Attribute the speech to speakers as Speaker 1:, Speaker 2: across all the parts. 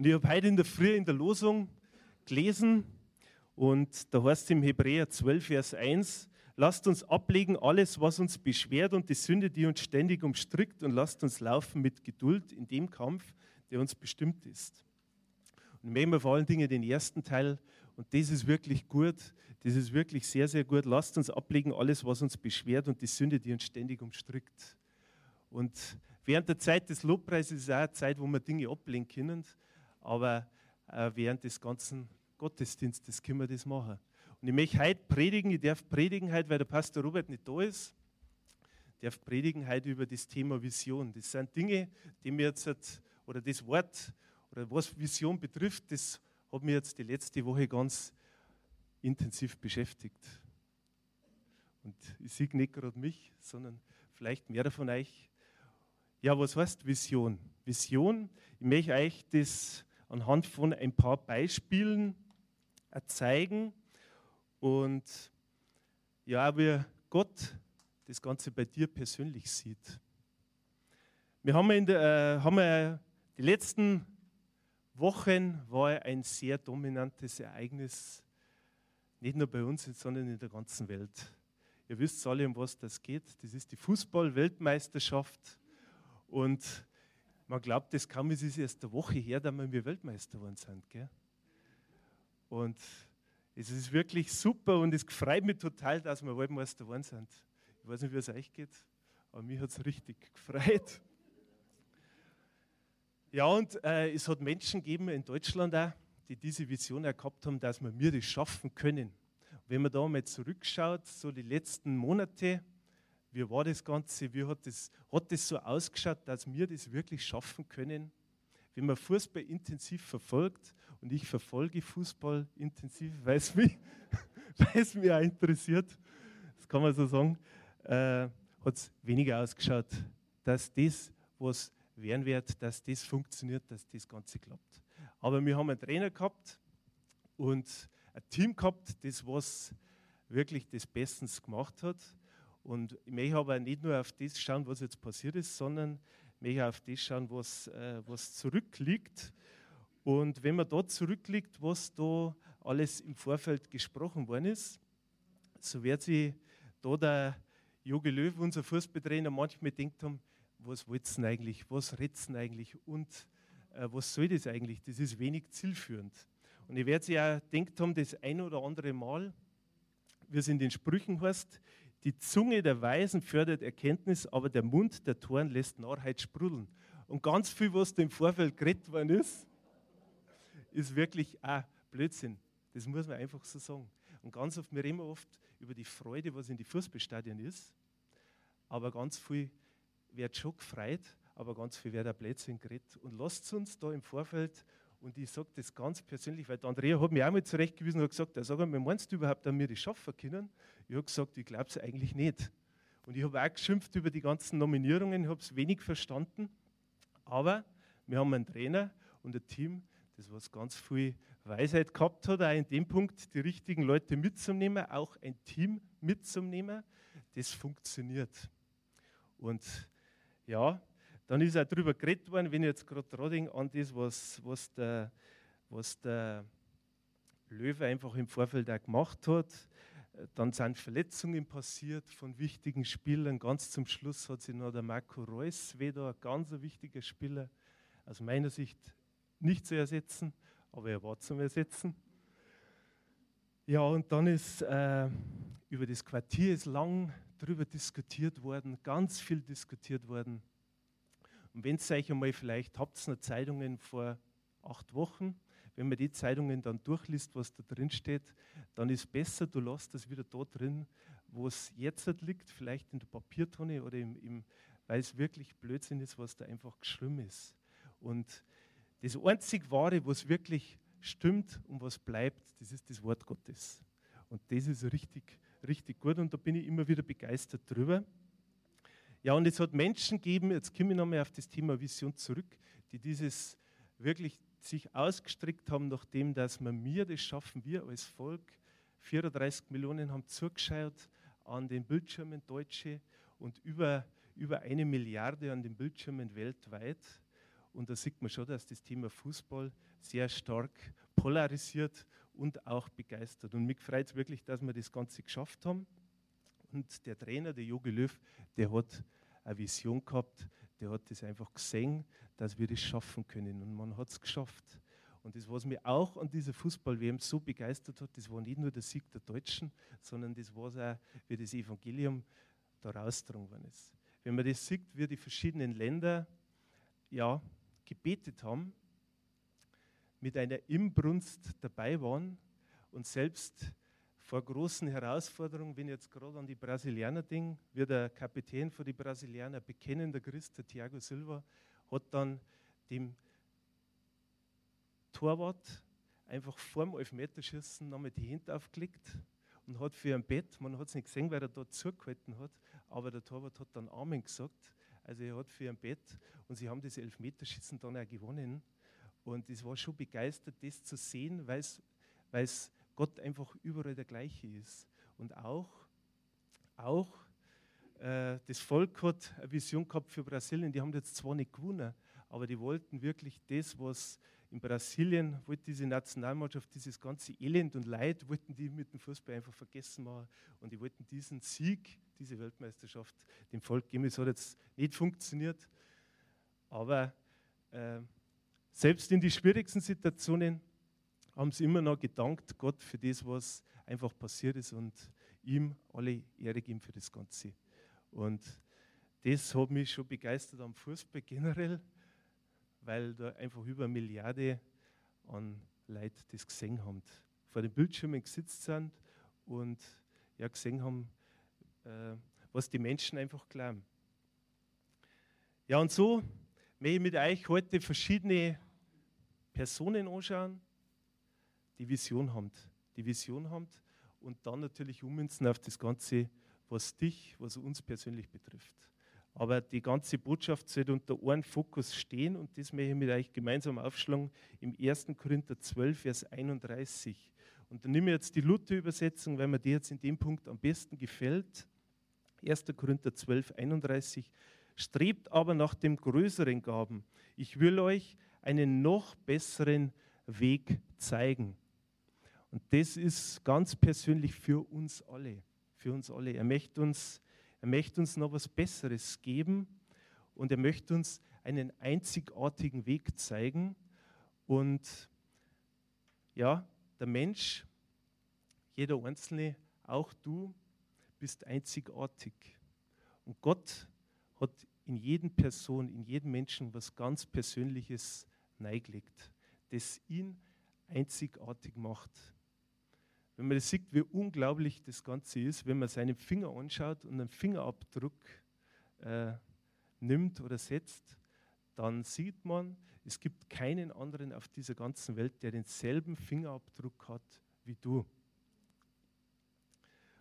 Speaker 1: Und ich habe heute in der Früh in der Losung gelesen und da heißt es im Hebräer 12, Vers 1, lasst uns ablegen alles, was uns beschwert und die Sünde, die uns ständig umstrickt und lasst uns laufen mit Geduld in dem Kampf, der uns bestimmt ist. Und nehmen wir vor allen Dingen den ersten Teil und das ist wirklich gut, das ist wirklich sehr, sehr gut. Lasst uns ablegen alles, was uns beschwert und die Sünde, die uns ständig umstrickt. Und während der Zeit des Lobpreises ist es auch eine Zeit, wo wir Dinge ablegen können, aber äh, während des ganzen Gottesdienstes können wir das machen. Und ich möchte heute predigen, ich darf predigen heute, weil der Pastor Robert nicht da ist. Ich darf predigen heute über das Thema Vision. Das sind Dinge, die mir jetzt, oder das Wort, oder was Vision betrifft, das hat mich jetzt die letzte Woche ganz intensiv beschäftigt. Und ich sehe nicht gerade mich, sondern vielleicht mehr von euch. Ja, was heißt Vision? Vision, ich möchte euch das anhand von ein paar Beispielen zeigen und ja, wie Gott das Ganze bei dir persönlich sieht. Wir haben, in der, äh, haben die letzten Wochen war ein sehr dominantes Ereignis, nicht nur bei uns, sondern in der ganzen Welt. Ihr wisst alle, um was das geht. Das ist die Fußball-Weltmeisterschaft. Und man glaubt das kaum, es ist erst eine Woche her, dass wir Weltmeister geworden sind. Gell? Und es ist wirklich super und es freut mich total, dass wir Weltmeister geworden sind. Ich weiß nicht, wie es euch geht, aber mich hat es richtig gefreut. Ja, und äh, es hat Menschen gegeben in Deutschland auch, die diese Vision auch gehabt haben, dass wir mir das schaffen können. Wenn man da mal zurückschaut, so die letzten Monate, wie war das Ganze, wie hat das, hat das so ausgeschaut, dass wir das wirklich schaffen können? Wenn man Fußball intensiv verfolgt, und ich verfolge Fußball intensiv, weil es mich, mich auch interessiert, das kann man so sagen, äh, hat es weniger ausgeschaut, dass das, was werden wird, dass das funktioniert, dass das Ganze klappt. Aber wir haben einen Trainer gehabt und ein Team gehabt, das was wirklich das Bestens gemacht hat. Und ich möchte aber nicht nur auf das schauen, was jetzt passiert ist, sondern ich möchte auf das schauen, was, äh, was zurückliegt. Und wenn man da zurückliegt, was da alles im Vorfeld gesprochen worden ist, so wird sich da der Jogi Löw, unser Fußballtrainer, manchmal denkt haben, was wollt ihr eigentlich, was redet eigentlich und äh, was soll das eigentlich? Das ist wenig zielführend. Und ich werde Sie auch denkt haben, das ein oder andere Mal, wie es in den Sprüchen heißt, die Zunge der Weisen fördert Erkenntnis, aber der Mund der Toren lässt Narrheit sprudeln. Und ganz viel, was im Vorfeld geredet worden ist, ist wirklich auch Blödsinn. Das muss man einfach so sagen. Und ganz oft, wir reden oft über die Freude, was in die Fußballstadien ist, aber ganz viel wird schon gefreut, aber ganz viel wird auch Blödsinn geredet. Und lasst uns da im Vorfeld, und ich sage das ganz persönlich, weil der Andrea hat mich auch mal zurechtgewiesen und hat gesagt, sag mal, meinst du überhaupt, dass wir das schaffen können? Ich habe gesagt, ich glaube es eigentlich nicht. Und ich habe auch geschimpft über die ganzen Nominierungen, habe es wenig verstanden, aber wir haben einen Trainer und ein Team, das was ganz viel Weisheit gehabt hat, auch in dem Punkt die richtigen Leute mitzunehmen, auch ein Team mitzunehmen, das funktioniert. Und ja, dann ist auch darüber geredet worden, wenn ich jetzt gerade denke, an das, was, was, der, was der Löwe einfach im Vorfeld auch gemacht hat. Dann sind Verletzungen passiert von wichtigen Spielern. Ganz zum Schluss hat sich noch der Marco Reus, wieder ein ganz wichtiger Spieler, aus meiner Sicht nicht zu ersetzen, aber er war zum Ersetzen. Ja, und dann ist äh, über das Quartier ist lang darüber diskutiert worden, ganz viel diskutiert worden. Und wenn es euch einmal vielleicht habt, es noch Zeitungen vor acht Wochen, wenn man die Zeitungen dann durchliest, was da drin steht, dann ist besser, du lässt das wieder da drin, wo es jetzt liegt, vielleicht in der Papiertonne oder im, im weil es wirklich Blödsinn ist, was da einfach geschrieben ist. Und das einzig Wahre, was wirklich stimmt und was bleibt, das ist das Wort Gottes. Und das ist richtig richtig gut und da bin ich immer wieder begeistert drüber. Ja, und es hat Menschen gegeben, jetzt komme ich nochmal auf das Thema Vision zurück, die dieses wirklich sich ausgestreckt haben, nachdem dass wir mir das schaffen, wir als Volk, 34 Millionen haben zugeschaut an den Bildschirmen Deutsche und über, über eine Milliarde an den Bildschirmen weltweit. Und da sieht man schon, dass das Thema Fußball sehr stark polarisiert und auch begeistert. Und mich freut es wirklich, dass wir das Ganze geschafft haben. Und der Trainer, der Jogi Löw, der hat eine Vision gehabt, der hat das einfach gesehen, dass wir das schaffen können. Und man hat es geschafft. Und das, was mich auch an dieser Fußball-WM so begeistert hat, das war nicht nur der Sieg der Deutschen, sondern das war auch, wie das Evangelium da rausgetragen worden ist. Wenn man das sieht, wie die verschiedenen Länder ja, gebetet haben, mit einer Imbrunst dabei waren und selbst vor großen Herausforderungen, wenn jetzt gerade an die Brasilianer denke, wie der Kapitän von den Brasilianer, bekennender Christ, der Thiago Silva, hat dann dem Torwart einfach vorm Elfmeterschießen nochmal die Hände aufgelegt und hat für ein Bett, man hat es nicht gesehen, weil er dort zugehalten hat, aber der Torwart hat dann Amen gesagt. Also er hat für ein Bett und sie haben das Elfmeterschießen dann auch gewonnen. Und es war schon begeistert, das zu sehen, weil es Gott einfach überall der gleiche ist. Und auch, auch äh, das Volk hat eine Vision gehabt für Brasilien, die haben jetzt zwar nicht gewonnen, aber die wollten wirklich das, was in Brasilien wollte diese Nationalmannschaft dieses ganze Elend und Leid, wollten die mit dem Fußball einfach vergessen machen und die wollten diesen Sieg, diese Weltmeisterschaft dem Volk geben. Es hat jetzt nicht funktioniert, aber äh, selbst in die schwierigsten Situationen haben sie immer noch gedankt Gott für das, was einfach passiert ist und ihm alle Ehre geben für das Ganze. Und das hat mich schon begeistert am Fußball generell, weil da einfach über eine Milliarde an Leuten das gesehen haben, vor den Bildschirmen gesetzt sind und ja gesehen haben, äh, was die Menschen einfach glauben. Ja, und so möchte ich mit euch heute verschiedene Personen anschauen, die Vision haben, die Vision haben und dann natürlich ummünzen auf das Ganze, was dich, was uns persönlich betrifft. Aber die ganze Botschaft sollte unter einem Fokus stehen und das möchte ich mit euch gemeinsam aufschlagen im 1. Korinther 12, Vers 31. Und dann nehme ich jetzt die Luther-Übersetzung, weil mir die jetzt in dem Punkt am besten gefällt. 1. Korinther 12, 31. Strebt aber nach dem größeren Gaben. Ich will euch einen noch besseren Weg zeigen. Und das ist ganz persönlich für uns alle. Für uns alle. Er möchte uns, er möchte uns noch was Besseres geben und er möchte uns einen einzigartigen Weg zeigen. Und ja, der Mensch, jeder Einzelne, auch du, bist einzigartig. Und Gott hat in jedem Person, in jedem Menschen was ganz Persönliches neigelegt, das ihn einzigartig macht wenn man das sieht, wie unglaublich das Ganze ist, wenn man seinen Finger anschaut und einen Fingerabdruck äh, nimmt oder setzt, dann sieht man, es gibt keinen anderen auf dieser ganzen Welt, der denselben Fingerabdruck hat wie du.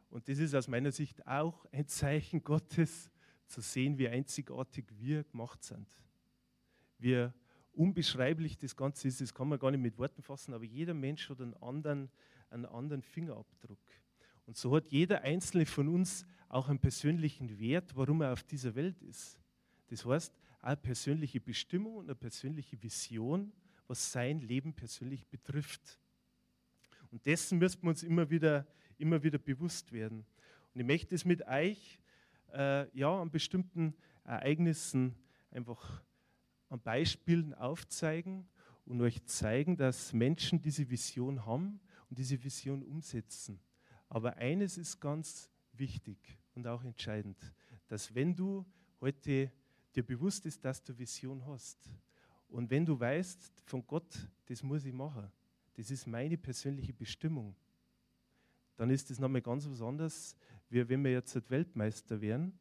Speaker 1: Und das ist aus meiner Sicht auch ein Zeichen Gottes, zu sehen, wie einzigartig wir gemacht sind. Wie unbeschreiblich das Ganze ist, das kann man gar nicht mit Worten fassen, aber jeder Mensch hat einen anderen einen anderen Fingerabdruck. Und so hat jeder einzelne von uns auch einen persönlichen Wert, warum er auf dieser Welt ist. Das heißt, eine persönliche Bestimmung und eine persönliche Vision, was sein Leben persönlich betrifft. Und dessen müssen wir uns immer wieder, immer wieder bewusst werden. Und ich möchte es mit euch äh, ja, an bestimmten Ereignissen einfach an Beispielen aufzeigen und euch zeigen, dass Menschen diese Vision haben und diese Vision umsetzen. Aber eines ist ganz wichtig und auch entscheidend, dass wenn du heute dir bewusst ist, dass du Vision hast und wenn du weißt von Gott, das muss ich machen, das ist meine persönliche Bestimmung, dann ist das nochmal ganz was anderes, wie wenn wir jetzt Weltmeister wären.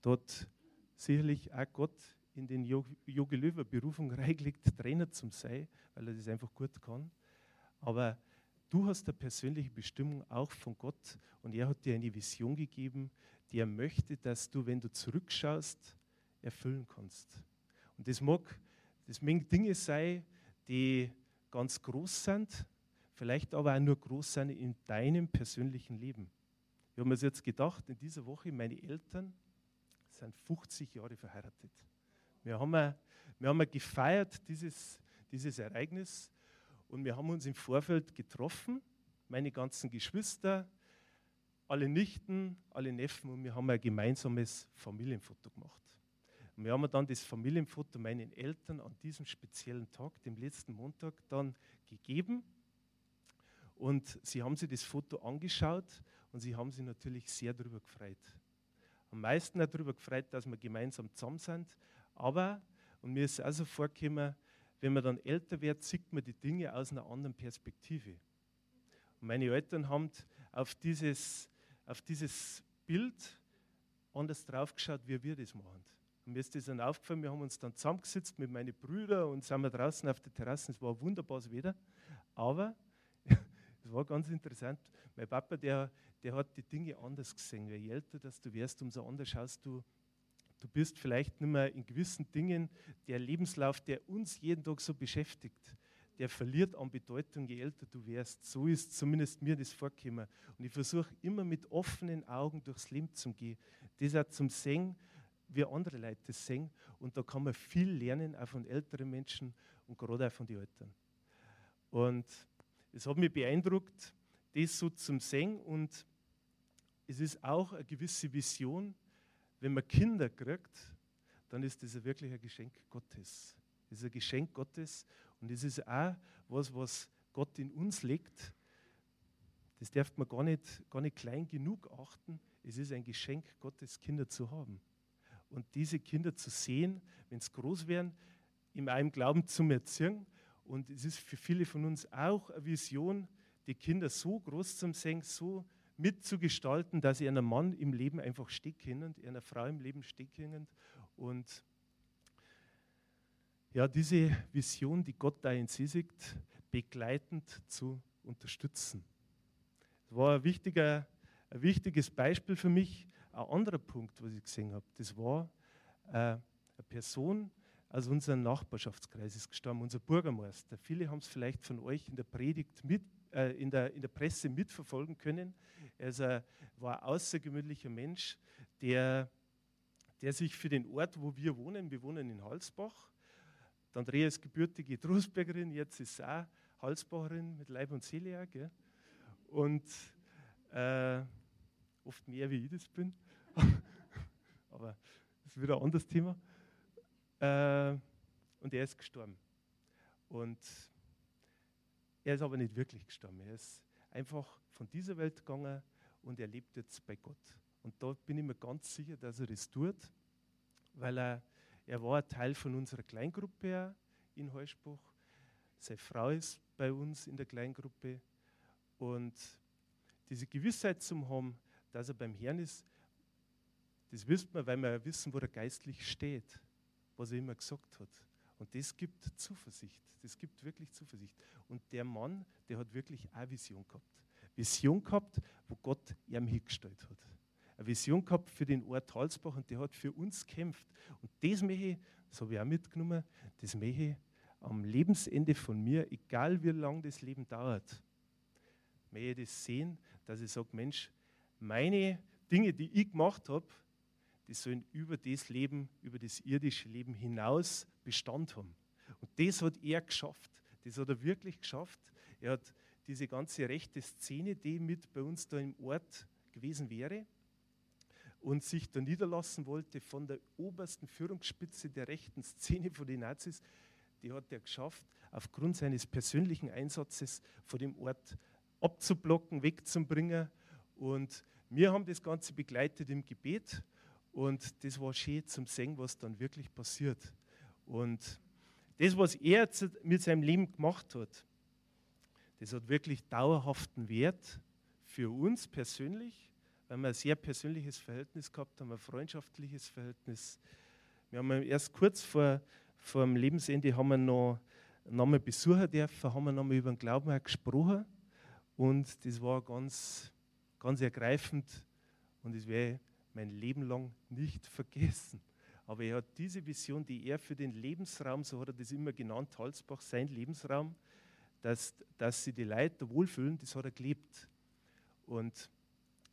Speaker 1: Dort sicherlich auch Gott in den Jogi Löwer Berufung reingelegt, Trainer zum sein, weil er das einfach gut kann. Aber du hast eine persönliche Bestimmung auch von Gott und er hat dir eine Vision gegeben, die er möchte, dass du, wenn du zurückschaust, erfüllen kannst. Und das mag, das mögen Dinge sein, die ganz groß sind, vielleicht aber auch nur groß sein in deinem persönlichen Leben. Ich habe mir jetzt gedacht, in dieser Woche, meine Eltern sind 50 Jahre verheiratet. Wir haben, wir haben gefeiert, dieses, dieses Ereignis. Und wir haben uns im Vorfeld getroffen, meine ganzen Geschwister, alle Nichten, alle Neffen, und wir haben ein gemeinsames Familienfoto gemacht. Und wir haben dann das Familienfoto meinen Eltern an diesem speziellen Tag, dem letzten Montag, dann gegeben. Und sie haben sich das Foto angeschaut und sie haben sich natürlich sehr darüber gefreut. Am meisten darüber gefreut, dass wir gemeinsam zusammen sind. Aber, und mir ist es also vorgekommen, wenn man dann älter wird, sieht man die Dinge aus einer anderen Perspektive. Und meine Eltern haben auf dieses, auf dieses Bild anders drauf geschaut, wie wir das machen. Und mir ist das dann aufgefallen, wir haben uns dann zusammengesetzt mit meinen Brüdern und sind wir draußen auf der Terrasse. Es war wunderbares Wetter, aber es war ganz interessant. Mein Papa, der, der hat die Dinge anders gesehen. Je älter dass du wirst, umso anders schaust du. Du bist vielleicht nicht mehr in gewissen Dingen, der Lebenslauf, der uns jeden Tag so beschäftigt, der verliert an Bedeutung, je älter du wirst. So ist zumindest mir das vorgekommen. Und ich versuche immer mit offenen Augen durchs Leben zu gehen. Das auch zum Singen, wie andere Leute das singen. Und da kann man viel lernen, auch von älteren Menschen und gerade auch von den Eltern. Und es hat mich beeindruckt, das so zum Singen. Und es ist auch eine gewisse Vision, wenn man Kinder kriegt, dann ist das wirklich ein Geschenk Gottes. Das ist ein Geschenk Gottes und es ist auch was, was Gott in uns legt. Das darf man gar nicht, gar nicht klein genug achten. Es ist ein Geschenk Gottes, Kinder zu haben und diese Kinder zu sehen, wenn sie groß werden, in einem Glauben zu erziehen. Und es ist für viele von uns auch eine Vision, die Kinder so groß zu sehen, so mitzugestalten, dass sie einem Mann im Leben einfach stecken, einer Frau im Leben stecken. Und ja, diese Vision, die Gott da in sie sieht, begleitend zu unterstützen. Das war ein, wichtiger, ein wichtiges Beispiel für mich, ein anderer Punkt, was ich gesehen habe, das war äh, eine Person aus unserem Nachbarschaftskreis ist gestorben, unser Bürgermeister. Viele haben es vielleicht von euch in der Predigt mit, äh, in, der, in der Presse mitverfolgen können. Er ist ein, war ein außergewöhnlicher Mensch, der, der sich für den Ort, wo wir wohnen, wir wohnen in Halsbach, die Andrea ist gebürtige Trostbergerin, jetzt ist sie auch Halsbacherin mit Leib und Seele. Auch, und äh, oft mehr wie ich das bin. Aber das ist wieder ein anderes Thema. Äh, und er ist gestorben. Und er ist aber nicht wirklich gestorben. Er ist einfach von dieser Welt gegangen und er lebt jetzt bei Gott. Und da bin ich mir ganz sicher, dass er das tut, weil er, er war Teil von unserer Kleingruppe in Heuspruch. Seine Frau ist bei uns in der Kleingruppe. Und diese Gewissheit zu haben, dass er beim Herrn ist, das wissen wir, weil wir wissen, wo er geistlich steht, was er immer gesagt hat. Und das gibt Zuversicht. Das gibt wirklich Zuversicht. Und der Mann, der hat wirklich eine Vision gehabt. Vision gehabt, wo Gott ihm hingestellt hat. Eine Vision gehabt für den Ort Halsbach und der hat für uns gekämpft. Und das möchte ich, das habe ich auch mitgenommen, das möchte ich am Lebensende von mir, egal wie lange das Leben dauert, möchte ich das sehen, dass ich sage, Mensch, meine Dinge, die ich gemacht habe, die sollen über das Leben, über das irdische Leben hinaus Bestand haben. Und das hat er geschafft. Das hat er wirklich geschafft. Er hat diese ganze rechte Szene, die mit bei uns da im Ort gewesen wäre und sich da niederlassen wollte von der obersten Führungsspitze der rechten Szene von den Nazis, die hat er geschafft, aufgrund seines persönlichen Einsatzes von dem Ort abzublocken, wegzubringen und wir haben das Ganze begleitet im Gebet und das war schön zum Singen, was dann wirklich passiert. Und das, was er mit seinem Leben gemacht hat, das hat wirklich dauerhaften Wert für uns persönlich, weil wir ein sehr persönliches Verhältnis gehabt haben, ein freundschaftliches Verhältnis. Wir haben erst kurz vor, vor dem Lebensende haben wir noch, noch mal besuchen dürfen, haben wir noch mal über den Glauben gesprochen und das war ganz ganz ergreifend und das ich mein Leben lang nicht vergessen. Aber er hat diese Vision, die er für den Lebensraum, so hat er das immer genannt, Halsbach, sein Lebensraum, dass, dass sie die Leute wohlfühlen, das hat er gelebt. Und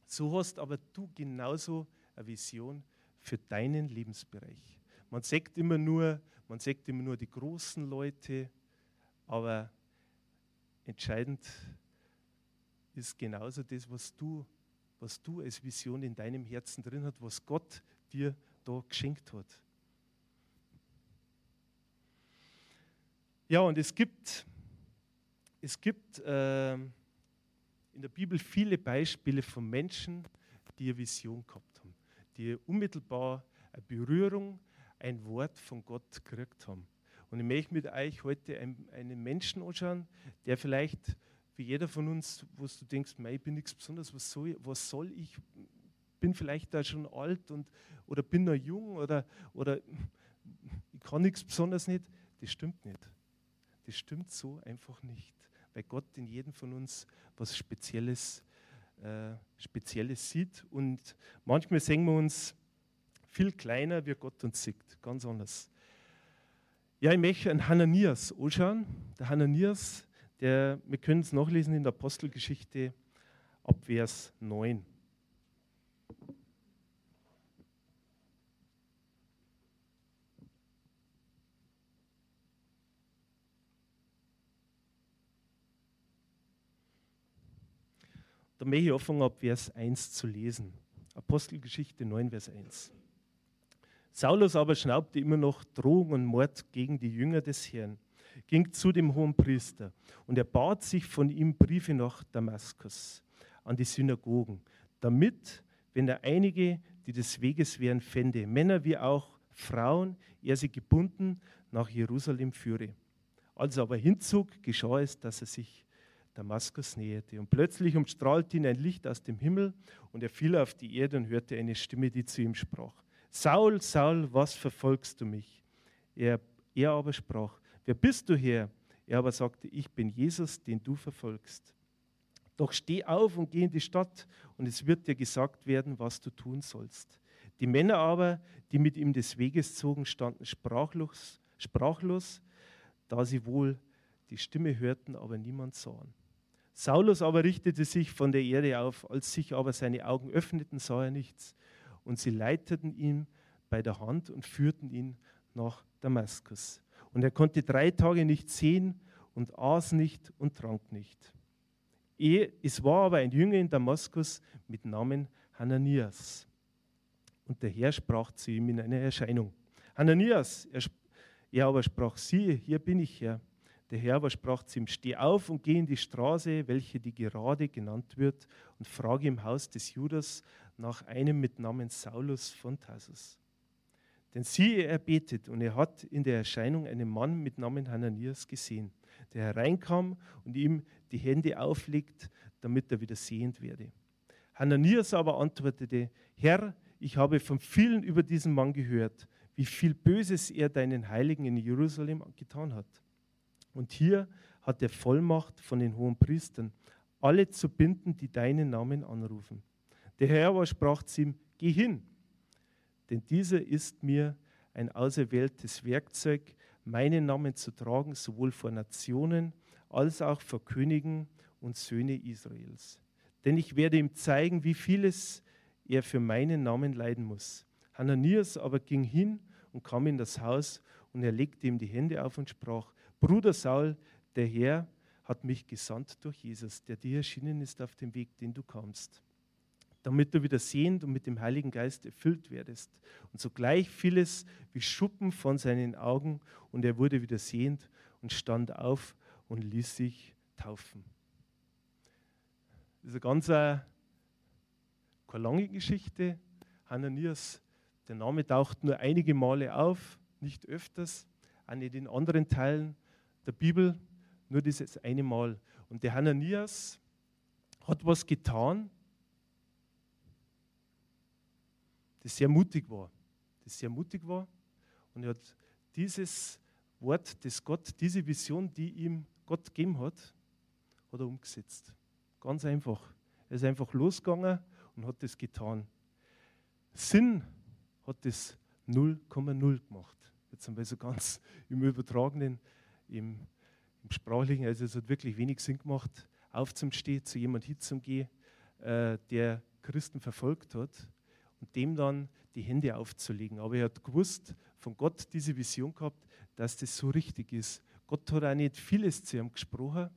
Speaker 1: so hast aber du genauso eine Vision für deinen Lebensbereich. man sagt immer nur, man sagt immer nur die großen Leute, aber entscheidend ist genauso das, was du, was du als Vision in deinem Herzen drin hast, was Gott dir da geschenkt hat. Ja, und es gibt, es gibt äh, in der Bibel viele Beispiele von Menschen, die eine Vision gehabt haben, die unmittelbar eine Berührung, ein Wort von Gott gekriegt haben. Und ich möchte mit euch heute einen Menschen anschauen, der vielleicht wie jeder von uns, wo du denkst, ich bin nichts Besonderes, was soll, was soll ich? Bin vielleicht da schon alt und, oder bin noch jung oder, oder ich kann nichts Besonderes nicht. Das stimmt nicht. Das stimmt so einfach nicht, weil Gott in jedem von uns was Spezielles, äh, Spezielles sieht. Und manchmal sehen wir uns viel kleiner, wie Gott uns sieht, ganz anders. Ja, ich möchte einen Hananias anschauen. Der Hananias, der, wir können es nachlesen in der Apostelgeschichte ab Vers 9. Da möchte ich anfangen, ab Vers 1 zu lesen. Apostelgeschichte 9, Vers 1. Saulus aber schnaubte immer noch Drohung und Mord gegen die Jünger des Herrn, ging zu dem hohen Priester und er bat sich von ihm Briefe nach Damaskus an die Synagogen, damit, wenn er einige, die des Weges wären, fände, Männer wie auch Frauen, er sie gebunden nach Jerusalem führe. Als er aber hinzog, geschah es, dass er sich Damaskus näherte. Und plötzlich umstrahlte ihn ein Licht aus dem Himmel und er fiel auf die Erde und hörte eine Stimme, die zu ihm sprach. Saul, Saul, was verfolgst du mich? Er, er aber sprach, wer bist du Herr? Er aber sagte, ich bin Jesus, den du verfolgst. Doch steh auf und geh in die Stadt, und es wird dir gesagt werden, was du tun sollst. Die Männer aber, die mit ihm des Weges zogen, standen sprachlos, sprachlos da sie wohl die Stimme hörten, aber niemand sahen. Saulus aber richtete sich von der Erde auf, als sich aber seine Augen öffneten, sah er nichts und sie leiteten ihn bei der Hand und führten ihn nach Damaskus. Und er konnte drei Tage nicht sehen und aß nicht und trank nicht. Es war aber ein Jünger in Damaskus mit Namen Hananias. Und der Herr sprach zu ihm in einer Erscheinung. Hananias, er, er aber sprach, siehe, hier bin ich, Herr. Der Herr aber sprach zu ihm, steh auf und geh in die Straße, welche die gerade genannt wird, und frage im Haus des Judas nach einem mit Namen Saulus von Tarsus. Denn siehe, er betet und er hat in der Erscheinung einen Mann mit Namen Hananias gesehen, der hereinkam und ihm die Hände auflegt, damit er wieder sehend werde. Hananias aber antwortete, Herr, ich habe von vielen über diesen Mann gehört, wie viel Böses er deinen Heiligen in Jerusalem getan hat. Und hier hat er Vollmacht von den hohen Priestern, alle zu binden, die deinen Namen anrufen. Der Herr aber sprach zu ihm, geh hin, denn dieser ist mir ein auserwähltes Werkzeug, meinen Namen zu tragen, sowohl vor Nationen als auch vor Königen und Söhne Israels. Denn ich werde ihm zeigen, wie vieles er für meinen Namen leiden muss. Hananias aber ging hin und kam in das Haus und er legte ihm die Hände auf und sprach, Bruder Saul, der Herr hat mich gesandt durch Jesus, der dir erschienen ist auf dem Weg, den du kamst damit du wieder sehend und mit dem Heiligen Geist erfüllt werdest. Und sogleich fiel es wie Schuppen von seinen Augen und er wurde wieder sehend und stand auf und ließ sich taufen. Das ist eine ganz eine, keine lange Geschichte. Hananias, der Name taucht nur einige Male auf, nicht öfters, auch nicht in anderen Teilen der Bibel, nur dieses eine Mal. Und der Hananias hat was getan, das sehr mutig war. Das sehr mutig war. Und er hat dieses Wort, das Gott, diese Vision, die ihm Gott gegeben hat, hat er umgesetzt. Ganz einfach. Er ist einfach losgegangen und hat das getan. Sinn hat das 0,0 gemacht. Jetzt einmal so ganz im Übertragenen, im, im Sprachlichen. Also es hat wirklich wenig Sinn gemacht, aufzustehen, zu jemandem hinzugehen, äh, der Christen verfolgt hat und dem dann die Hände aufzulegen. Aber er hat gewusst, von Gott diese Vision gehabt, dass das so richtig ist. Gott hat auch nicht vieles zu ihm gesprochen,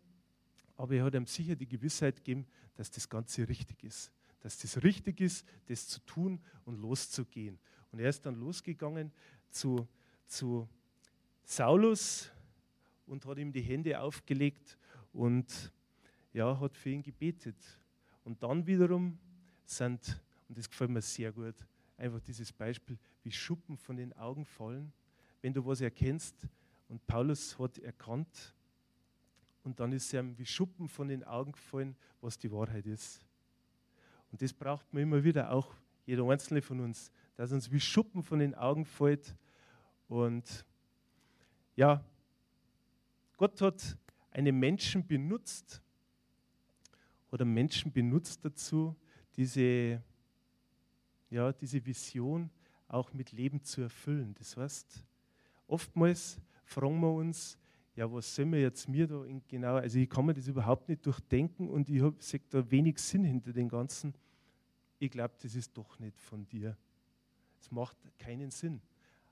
Speaker 1: aber er hat ihm sicher die Gewissheit gegeben, dass das Ganze richtig ist. Dass das richtig ist, das zu tun und loszugehen. Und er ist dann losgegangen zu, zu Saulus und hat ihm die Hände aufgelegt und ja, hat für ihn gebetet. Und dann wiederum sind, und das gefällt mir sehr gut, einfach dieses Beispiel, wie Schuppen von den Augen fallen, wenn du was erkennst. Und Paulus hat erkannt, und dann ist ihm wie Schuppen von den Augen gefallen, was die Wahrheit ist. Und das braucht man immer wieder, auch jeder einzelne von uns, dass uns wie Schuppen von den Augen fällt. Und ja, Gott hat einen Menschen benutzt oder Menschen benutzt dazu, diese, ja, diese Vision auch mit Leben zu erfüllen. Das heißt, oftmals fragen wir uns, ja, was soll mir jetzt mir da genau, also ich kann mir das überhaupt nicht durchdenken und ich sehe da wenig Sinn hinter dem Ganzen. Ich glaube, das ist doch nicht von dir. Es macht keinen Sinn.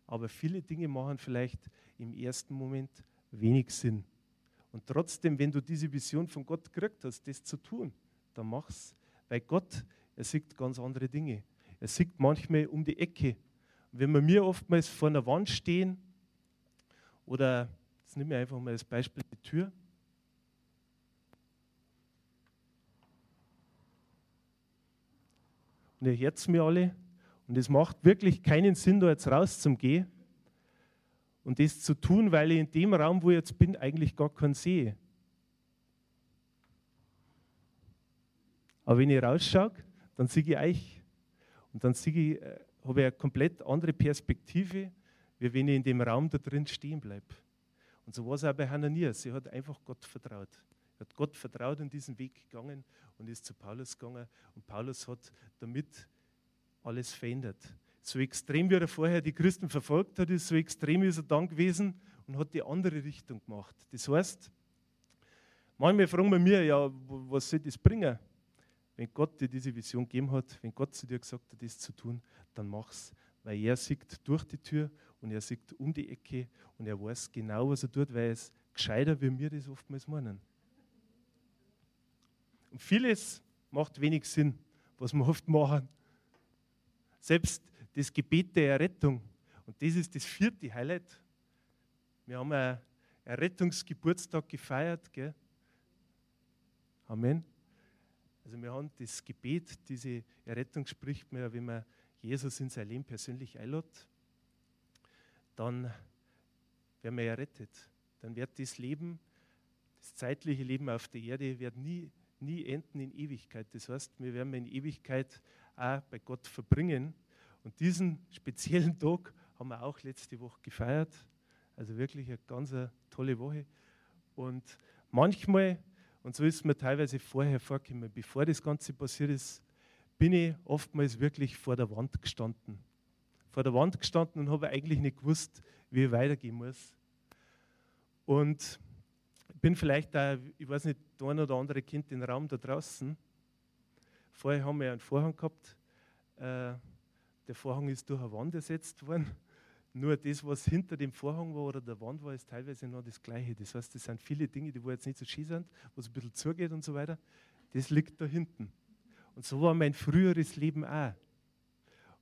Speaker 1: Aber viele Dinge machen vielleicht im ersten Moment wenig Sinn. Und trotzdem, wenn du diese Vision von Gott gekriegt hast, das zu tun, dann mach's. Weil Gott, er sieht ganz andere Dinge. Er sieht manchmal um die Ecke. Wenn wir mir oftmals vor einer Wand stehen oder Jetzt nehme ich einfach mal als Beispiel die Tür. Und ihr hört mir alle. Und es macht wirklich keinen Sinn, da jetzt rauszugehen und das zu tun, weil ich in dem Raum, wo ich jetzt bin, eigentlich gar keinen sehe. Aber wenn ich rausschaue, dann sehe ich euch. Und dann sehe ich, äh, habe ich eine komplett andere Perspektive, wie wenn ich in dem Raum da drin stehen bleibe. Und so war es auch bei Hananias. Sie hat einfach Gott vertraut. Er hat Gott vertraut und diesen Weg gegangen und ist zu Paulus gegangen. Und Paulus hat damit alles verändert. So extrem, wie er vorher die Christen verfolgt hat, ist so extrem ist er dann gewesen und hat die andere Richtung gemacht. Das heißt, manchmal fragen wir mir, ja, was soll das bringen? Wenn Gott dir diese Vision gegeben hat, wenn Gott zu dir gesagt hat, das zu tun, dann mach's. Weil er sieht durch die Tür und er sieht um die Ecke und er weiß genau, was er tut, weil er ist gescheiter, wie wir das oftmals meinen. Und vieles macht wenig Sinn, was wir oft machen. Selbst das Gebet der Errettung. Und das ist das vierte Highlight. Wir haben einen Errettungsgeburtstag gefeiert. Gell? Amen. Also wir haben das Gebet, diese Errettung spricht man wenn man Jesus in sein Leben persönlich einlädt dann werden wir errettet. Dann wird das Leben, das zeitliche Leben auf der Erde, wird nie, nie enden in Ewigkeit. Das heißt, wir werden in Ewigkeit auch bei Gott verbringen. Und diesen speziellen Tag haben wir auch letzte Woche gefeiert. Also wirklich eine ganz tolle Woche. Und manchmal, und so ist mir teilweise vorher vorgekommen, bevor das Ganze passiert ist, bin ich oftmals wirklich vor der Wand gestanden vor der Wand gestanden und habe eigentlich nicht gewusst, wie ich weitergehen muss. Und bin vielleicht da, ich weiß nicht, der ein oder andere Kind den Raum da draußen. Vorher haben wir einen Vorhang gehabt. Äh, der Vorhang ist durch eine Wand ersetzt worden. Nur das, was hinter dem Vorhang war oder der Wand war, ist teilweise noch das Gleiche. Das heißt, es sind viele Dinge, die jetzt nicht so schön sind, wo es ein bisschen zugeht und so weiter. Das liegt da hinten. Und so war mein früheres Leben auch.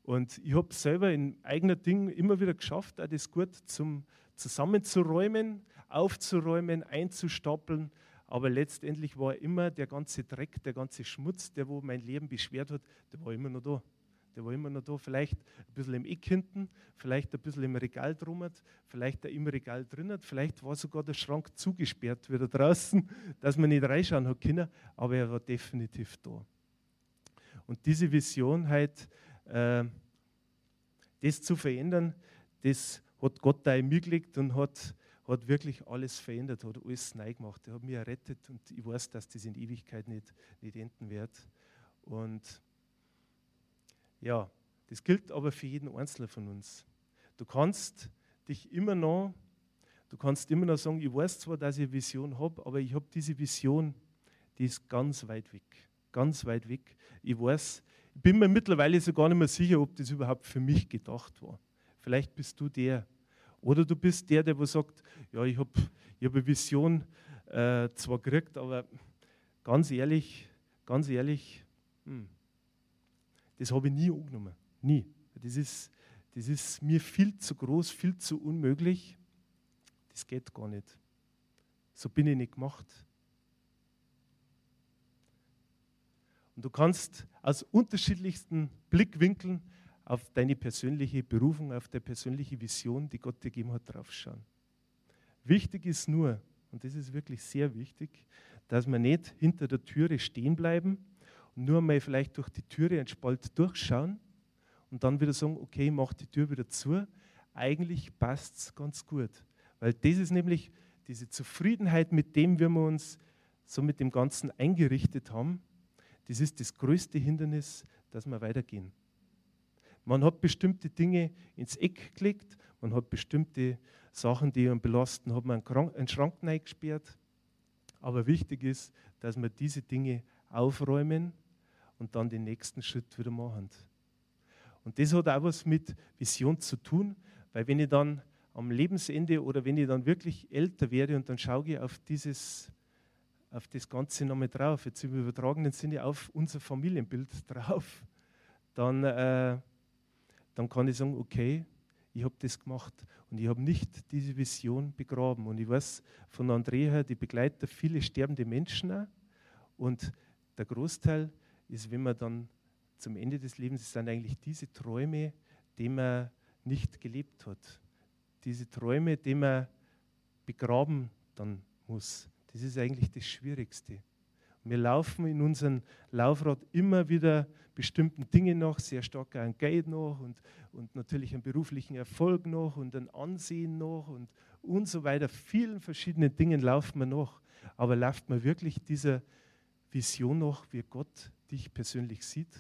Speaker 1: Und ich habe selber in eigener Ding immer wieder geschafft, auch das gut zum zusammenzuräumen, aufzuräumen, einzustapeln. Aber letztendlich war immer der ganze Dreck, der ganze Schmutz, der wo mein Leben beschwert hat, der war immer noch da. Der war immer noch da, vielleicht ein bisschen im Eck hinten, vielleicht ein bisschen im Regal drummert, vielleicht im Regal drinnen, vielleicht war sogar der Schrank zugesperrt wieder draußen, dass man nicht reinschauen hat können, aber er war definitiv da. Und diese Vision halt, äh, das zu verändern, das hat Gott da in mir gelegt und hat, hat wirklich alles verändert, hat alles neu gemacht. Er hat mich errettet und ich weiß, dass das in Ewigkeit nicht, nicht enden wird. Und ja, das gilt aber für jeden Einzelnen von uns. Du kannst dich immer noch, du kannst immer noch sagen, ich weiß zwar, dass ich eine Vision habe, aber ich habe diese Vision, die ist ganz weit weg. Ganz weit weg. Ich weiß, ich bin mir mittlerweile so gar nicht mehr sicher, ob das überhaupt für mich gedacht war. Vielleicht bist du der. Oder du bist der, der wo sagt, ja, ich habe ich hab eine Vision äh, zwar gekriegt, aber ganz ehrlich, ganz ehrlich, hm, das habe ich nie angenommen. Nie. Das ist, das ist mir viel zu groß, viel zu unmöglich. Das geht gar nicht. So bin ich nicht gemacht. Und du kannst aus unterschiedlichsten Blickwinkeln auf deine persönliche Berufung, auf deine persönliche Vision, die Gott dir gegeben hat, draufschauen. Wichtig ist nur, und das ist wirklich sehr wichtig, dass wir nicht hinter der Türe stehen bleiben nur mal vielleicht durch die Türe einen Spalt durchschauen und dann wieder sagen, okay, mach die Tür wieder zu. Eigentlich passt es ganz gut. Weil das ist nämlich diese Zufriedenheit mit dem, wir uns so mit dem Ganzen eingerichtet haben, das ist das größte Hindernis, dass wir weitergehen. Man hat bestimmte Dinge ins Eck gelegt, man hat bestimmte Sachen, die einen belasten, hat man einen Schrank eingesperrt. Aber wichtig ist, dass wir diese Dinge aufräumen und dann den nächsten Schritt wieder machen. Und das hat auch was mit Vision zu tun, weil wenn ich dann am Lebensende oder wenn ich dann wirklich älter werde und dann schaue ich auf dieses auf das Ganze nochmal drauf, jetzt im übertragenen Sinne auf unser Familienbild drauf, dann, äh, dann kann ich sagen, okay, ich habe das gemacht und ich habe nicht diese Vision begraben. Und ich weiß von Andrea, die begleitet viele sterbende Menschen auch. Und der Großteil ist, wenn man dann zum Ende des Lebens, ist dann eigentlich diese Träume, die man nicht gelebt hat. Diese Träume, die man begraben dann muss. Das ist eigentlich das Schwierigste. Wir laufen in unserem Laufrad immer wieder bestimmten Dingen nach, sehr stark an Geld nach und, und natürlich einen beruflichen Erfolg nach und ein Ansehen nach und, und so weiter. Vielen verschiedenen Dingen laufen wir nach. Aber läuft man wirklich dieser Vision nach, wie Gott dich persönlich sieht?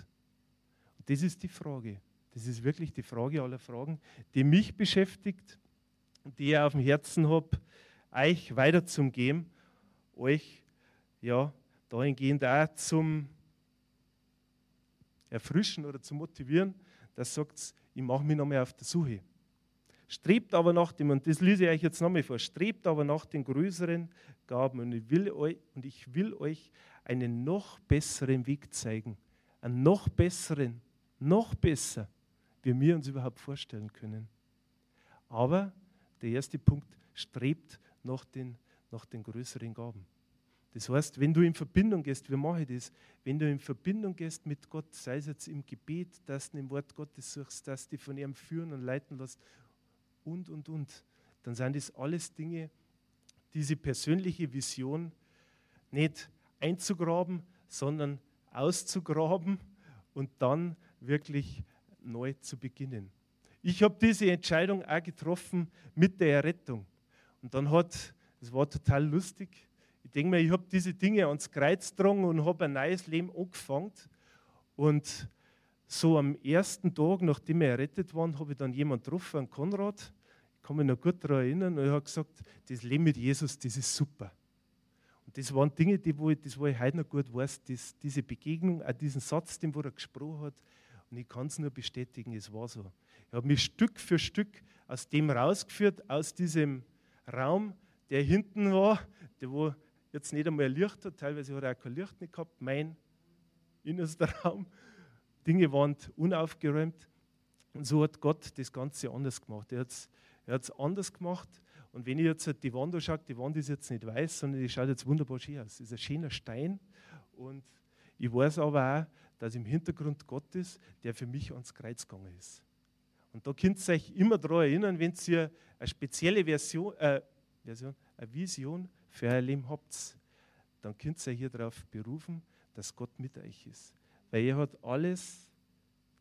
Speaker 1: Und das ist die Frage. Das ist wirklich die Frage aller Fragen, die mich beschäftigt und die ich auf dem Herzen habe, euch weiterzugeben euch ja, dahingehend auch zum Erfrischen oder zu motivieren, dass sagt, ich mache mich nochmal auf der Suche. Strebt aber nach dem, und das lese ich euch jetzt nochmal vor, strebt aber nach den größeren Gaben und ich will euch, und ich will euch einen noch besseren Weg zeigen. Einen noch besseren, noch besser, wie wir uns überhaupt vorstellen können. Aber der erste Punkt, strebt nach den nach den größeren Gaben. Das heißt, wenn du in Verbindung gehst, wie mache ich das? Wenn du in Verbindung gehst mit Gott, sei es jetzt im Gebet, dass du im Wort Gottes suchst, dass du dich von ihm führen und leiten lässt und, und, und, dann sind das alles Dinge, diese persönliche Vision nicht einzugraben, sondern auszugraben und dann wirklich neu zu beginnen. Ich habe diese Entscheidung auch getroffen mit der Errettung. Und dann hat das war total lustig. Ich denke mir, ich habe diese Dinge ans Kreuz getragen und habe ein neues Leben angefangen. Und so am ersten Tag, nachdem wir errettet waren, habe ich dann jemanden getroffen, Konrad. Ich kann mich noch gut daran erinnern. Und er hat gesagt, das Leben mit Jesus, das ist super. Und das waren Dinge, die wo ich, das wo ich heute noch gut weiß, das, diese Begegnung, auch diesen Satz, den wo er gesprochen hat. Und ich kann es nur bestätigen, es war so. Ich habe mich Stück für Stück aus dem rausgeführt, aus diesem Raum, der hinten war, der wo jetzt nicht einmal Licht hat, teilweise hat er auch kein Licht nicht gehabt, mein innerster Raum. Dinge waren unaufgeräumt. Und so hat Gott das Ganze anders gemacht. Er hat es er anders gemacht. Und wenn ich jetzt die Wand anschaue, die Wand ist jetzt nicht weiß, sondern die schaut jetzt wunderbar schön aus. Es ist ein schöner Stein. Und ich weiß aber auch, dass im Hintergrund Gott ist, der für mich ans Kreuz gegangen ist. Und da könnt ihr euch immer daran erinnern, wenn ihr eine spezielle Version, äh, Version, eine Vision für euer Leben habt, dann könnt ihr hier darauf berufen, dass Gott mit euch ist. Weil er hat alles,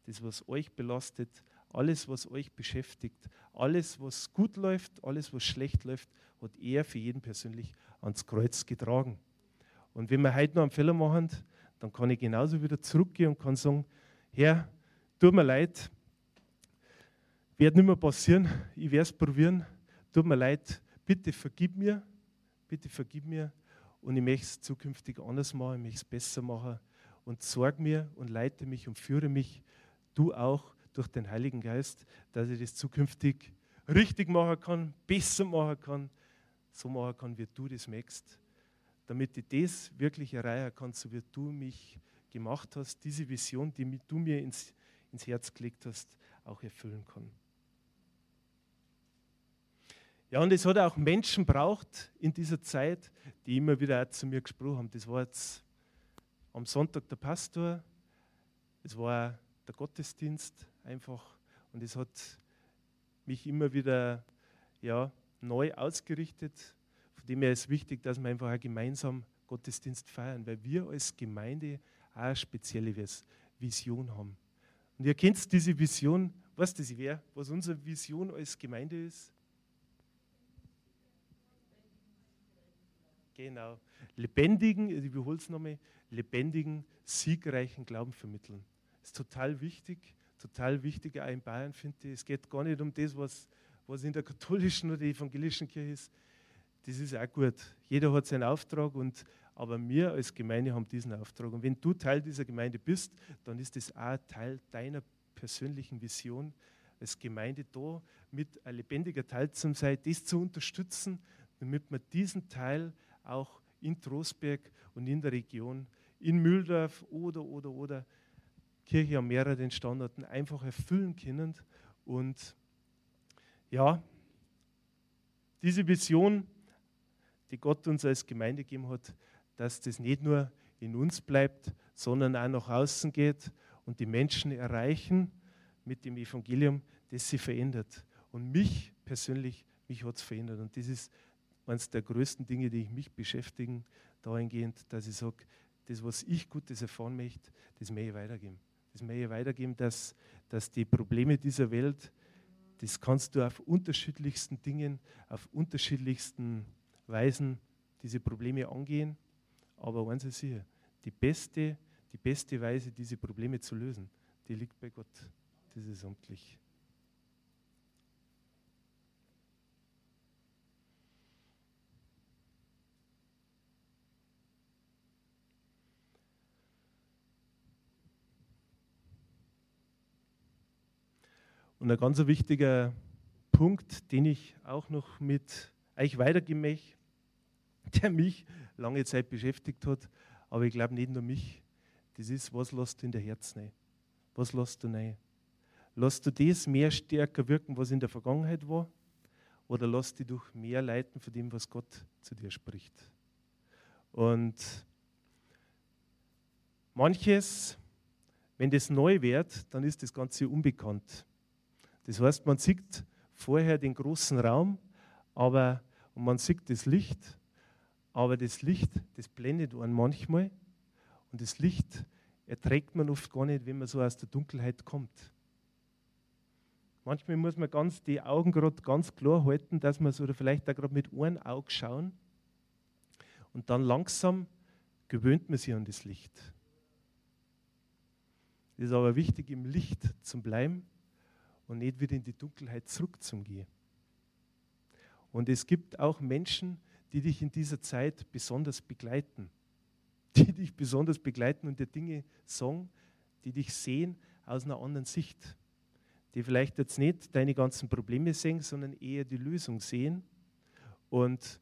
Speaker 1: das was euch belastet, alles was euch beschäftigt, alles was gut läuft, alles was schlecht läuft, hat er für jeden persönlich ans Kreuz getragen. Und wenn wir heute noch einen Fehler machen, dann kann ich genauso wieder zurückgehen und kann sagen, Herr, tut mir leid, wird nicht mehr passieren, ich werde es probieren, tut mir leid, bitte vergib mir, bitte vergib mir. Und ich möchte es zukünftig anders machen, ich möchte es besser machen. Und sorg mir und leite mich und führe mich, du auch durch den Heiligen Geist, dass ich das zukünftig richtig machen kann, besser machen kann, so machen kann, wie du das möchtest, damit ich das wirklich erreichen kann, so wie du mich gemacht hast, diese Vision, die du mir ins, ins Herz gelegt hast, auch erfüllen kann. Ja, und es hat auch Menschen braucht in dieser Zeit, die immer wieder zu mir gesprochen haben. Das war jetzt am Sonntag der Pastor, es war der Gottesdienst einfach und es hat mich immer wieder ja, neu ausgerichtet. Von dem her ist wichtig, dass wir einfach auch gemeinsam Gottesdienst feiern, weil wir als Gemeinde auch eine spezielle Vision haben. Und ihr kennt diese Vision, was das wäre, was unsere Vision als Gemeinde ist? Genau. Lebendigen, ich wiederhole es nochmal, lebendigen, siegreichen Glauben vermitteln. Das ist total wichtig, total wichtig auch in Bayern, finde ich. Es geht gar nicht um das, was, was in der katholischen oder evangelischen Kirche ist. Das ist auch gut. Jeder hat seinen Auftrag, und, aber wir als Gemeinde haben diesen Auftrag. Und wenn du Teil dieser Gemeinde bist, dann ist das auch Teil deiner persönlichen Vision als Gemeinde da, mit ein lebendiger Teil zu sein, das zu unterstützen, damit wir diesen Teil auch in Trostberg und in der Region, in Mühldorf oder, oder, oder Kirche an mehreren Standorten einfach erfüllen können. Und ja, diese Vision, die Gott uns als Gemeinde gegeben hat, dass das nicht nur in uns bleibt, sondern auch nach außen geht und die Menschen erreichen mit dem Evangelium, das sie verändert. Und mich persönlich, mich hat es verändert. Und das ist eines der größten Dinge, die mich beschäftigen, dahingehend, dass ich sage, das, was ich Gutes erfahren möchte, das möchte ich weitergeben. Das möchte ich weitergeben, dass, dass die Probleme dieser Welt, das kannst du auf unterschiedlichsten Dingen, auf unterschiedlichsten Weisen diese Probleme angehen. Aber eins ist sicher, die beste, die beste Weise, diese Probleme zu lösen, die liegt bei Gott. Das ist amtlich. Und ein ganz wichtiger Punkt, den ich auch noch mit euch weitergeben möchte, der mich lange Zeit beschäftigt hat, aber ich glaube nicht nur mich, das ist, was lässt du in der Herz rein? Was lässt du rein? Lässt du das mehr stärker wirken, was in der Vergangenheit war? Oder du dich durch mehr leiten von dem, was Gott zu dir spricht? Und manches, wenn das neu wird, dann ist das Ganze unbekannt. Das heißt, man sieht vorher den großen Raum, aber und man sieht das Licht, aber das Licht, das blendet einen manchmal und das Licht erträgt man oft gar nicht, wenn man so aus der Dunkelheit kommt. Manchmal muss man ganz die Augen gerade ganz klar halten, dass man so oder vielleicht da gerade mit einem Auge schauen und dann langsam gewöhnt man sich an das Licht. Es ist aber wichtig, im Licht zu bleiben und nicht wieder in die Dunkelheit zurückzugehen. Und es gibt auch Menschen, die dich in dieser Zeit besonders begleiten, die dich besonders begleiten und dir Dinge sagen, die dich sehen aus einer anderen Sicht, die vielleicht jetzt nicht deine ganzen Probleme sehen, sondern eher die Lösung sehen. Und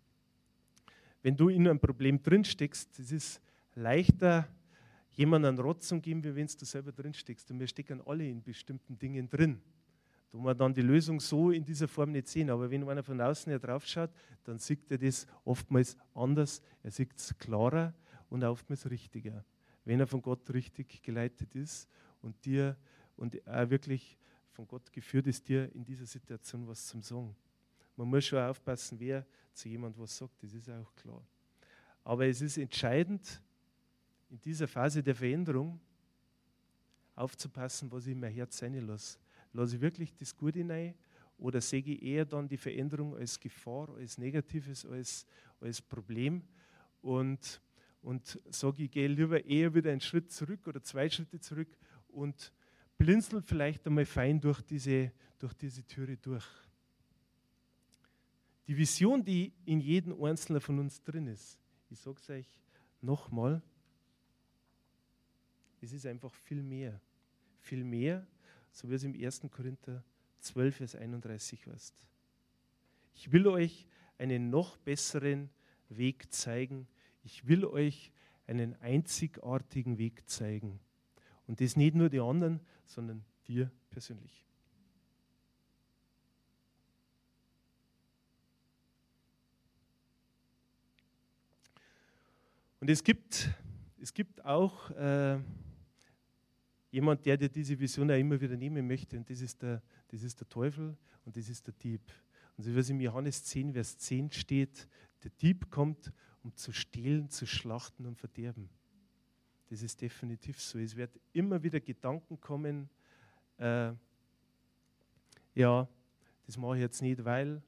Speaker 1: wenn du in einem Problem drinsteckst, es ist leichter, jemandem einen Rot zu geben, wie wenn du selber drinsteckst. Und wir stecken alle in bestimmten Dingen drin wo man dann die Lösung so in dieser Form nicht sehen. Aber wenn einer von außen her drauf schaut, dann sieht er das oftmals anders. Er sieht es klarer und oftmals richtiger. Wenn er von Gott richtig geleitet ist und dir und er wirklich von Gott geführt ist, dir in dieser Situation was zum Sagen. Man muss schon aufpassen, wer zu jemand was sagt, das ist auch klar. Aber es ist entscheidend, in dieser Phase der Veränderung aufzupassen, was ich in mein Herz sein lasse. Lasse ich wirklich das Gute hinein oder sehe ich eher dann die Veränderung als Gefahr, als Negatives, als, als Problem und, und sage, ich gehe lieber eher wieder einen Schritt zurück oder zwei Schritte zurück und blinzel vielleicht einmal fein durch diese, durch diese Türe durch. Die Vision, die in jedem Einzelnen von uns drin ist, ich sage es euch nochmal, es ist einfach viel mehr. Viel mehr so wie es im 1. Korinther 12, Vers 31 heißt. Ich will euch einen noch besseren Weg zeigen. Ich will euch einen einzigartigen Weg zeigen. Und das nicht nur die anderen, sondern dir persönlich. Und es gibt, es gibt auch äh, jemand, der dir diese Vision auch immer wieder nehmen möchte, und das ist der, das ist der Teufel und das ist der Dieb. Und so wie es im Johannes 10, Vers 10 steht, der Dieb kommt, um zu stehlen, zu schlachten und verderben. Das ist definitiv so. Es wird immer wieder Gedanken kommen, äh, ja, das mache ich jetzt nicht, weil,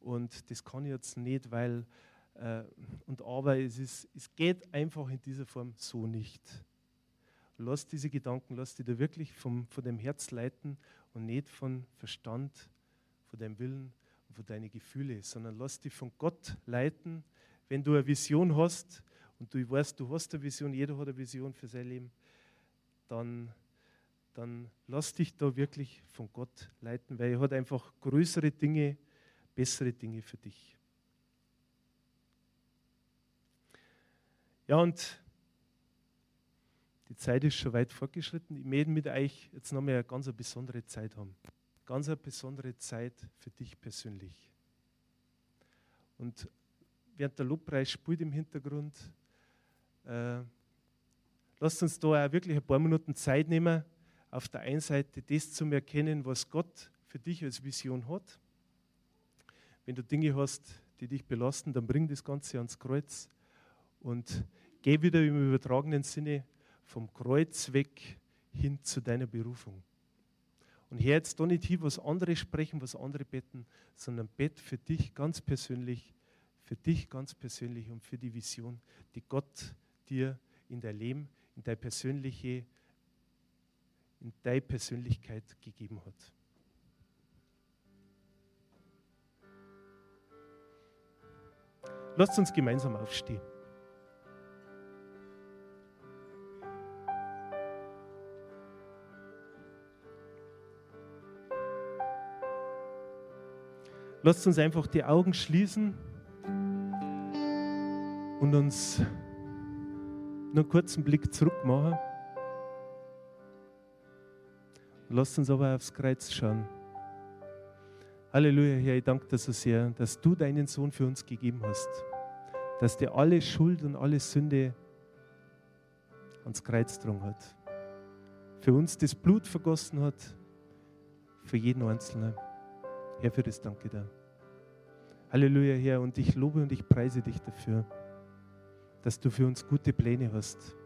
Speaker 1: und das kann ich jetzt nicht, weil, äh, und aber es, ist, es geht einfach in dieser Form so nicht. Lass diese Gedanken, lass die da wirklich vom, von dem Herz leiten und nicht von Verstand, von deinem Willen und von deinen Gefühlen, sondern lass die von Gott leiten. Wenn du eine Vision hast und du weißt, du hast eine Vision, jeder hat eine Vision für sein Leben, dann, dann lass dich da wirklich von Gott leiten, weil er hat einfach größere Dinge, bessere Dinge für dich. Ja, und die Zeit ist schon weit fortgeschritten. Ich möchte mit euch jetzt nochmal eine ganz besondere Zeit haben. Ganz eine besondere Zeit für dich persönlich. Und während der Lobpreis spielt im Hintergrund, äh, lasst uns da auch wirklich ein paar Minuten Zeit nehmen, auf der einen Seite das zu erkennen, was Gott für dich als Vision hat. Wenn du Dinge hast, die dich belasten, dann bring das Ganze ans Kreuz und geh wieder im übertragenen Sinne vom Kreuz weg hin zu deiner Berufung. Und hier jetzt doch nicht hier, was andere sprechen, was andere beten, sondern bett für dich ganz persönlich, für dich ganz persönlich und für die Vision, die Gott dir in dein Leben, in deine persönliche, in deine Persönlichkeit gegeben hat. Lasst uns gemeinsam aufstehen. Lasst uns einfach die Augen schließen und uns nur einen kurzen Blick zurück machen. Lasst uns aber aufs Kreuz schauen. Halleluja, Herr, ich danke dir so sehr, dass du deinen Sohn für uns gegeben hast. Dass der alle Schuld und alle Sünde ans Kreuz getragen hat. Für uns das Blut vergossen hat, für jeden Einzelnen. Herr, für das danke dir. Halleluja, Herr, und ich lobe und ich preise dich dafür, dass du für uns gute Pläne hast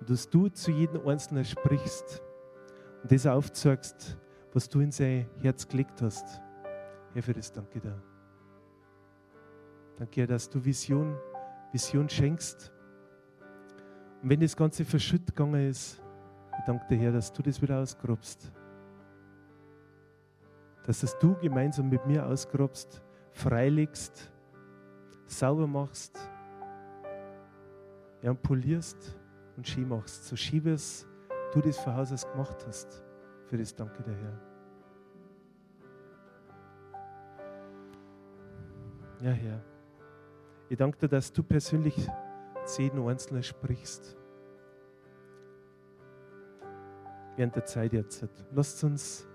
Speaker 1: und dass du zu jedem Einzelnen sprichst und das aufzeigst, was du in sein Herz gelegt hast. Herr, für das danke dir. Danke, Herr, dass du Vision, Vision schenkst. Und wenn das Ganze verschütt gegangen ist, ich danke dir, Herr, dass du das wieder ausgrabst dass es du gemeinsam mit mir ausgrabst, freilegst, sauber machst, ja, und polierst und schön machst. So schön, wie es du das von Haus aus gemacht hast. Für das danke dir, Herr. Ja, Herr. Ich danke dir, dass du persönlich zu jedem Einzelnen sprichst. Während der Zeit jetzt. Lasst uns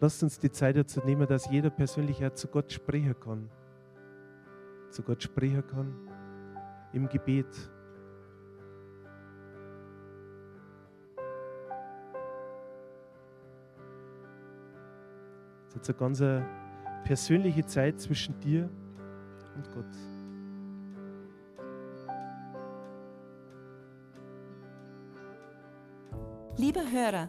Speaker 1: Lasst uns die Zeit dazu nehmen, dass jeder persönlich auch zu Gott sprechen kann. Zu Gott sprechen kann im Gebet. Das ist eine ganz persönliche Zeit zwischen dir und Gott.
Speaker 2: Lieber Hörer,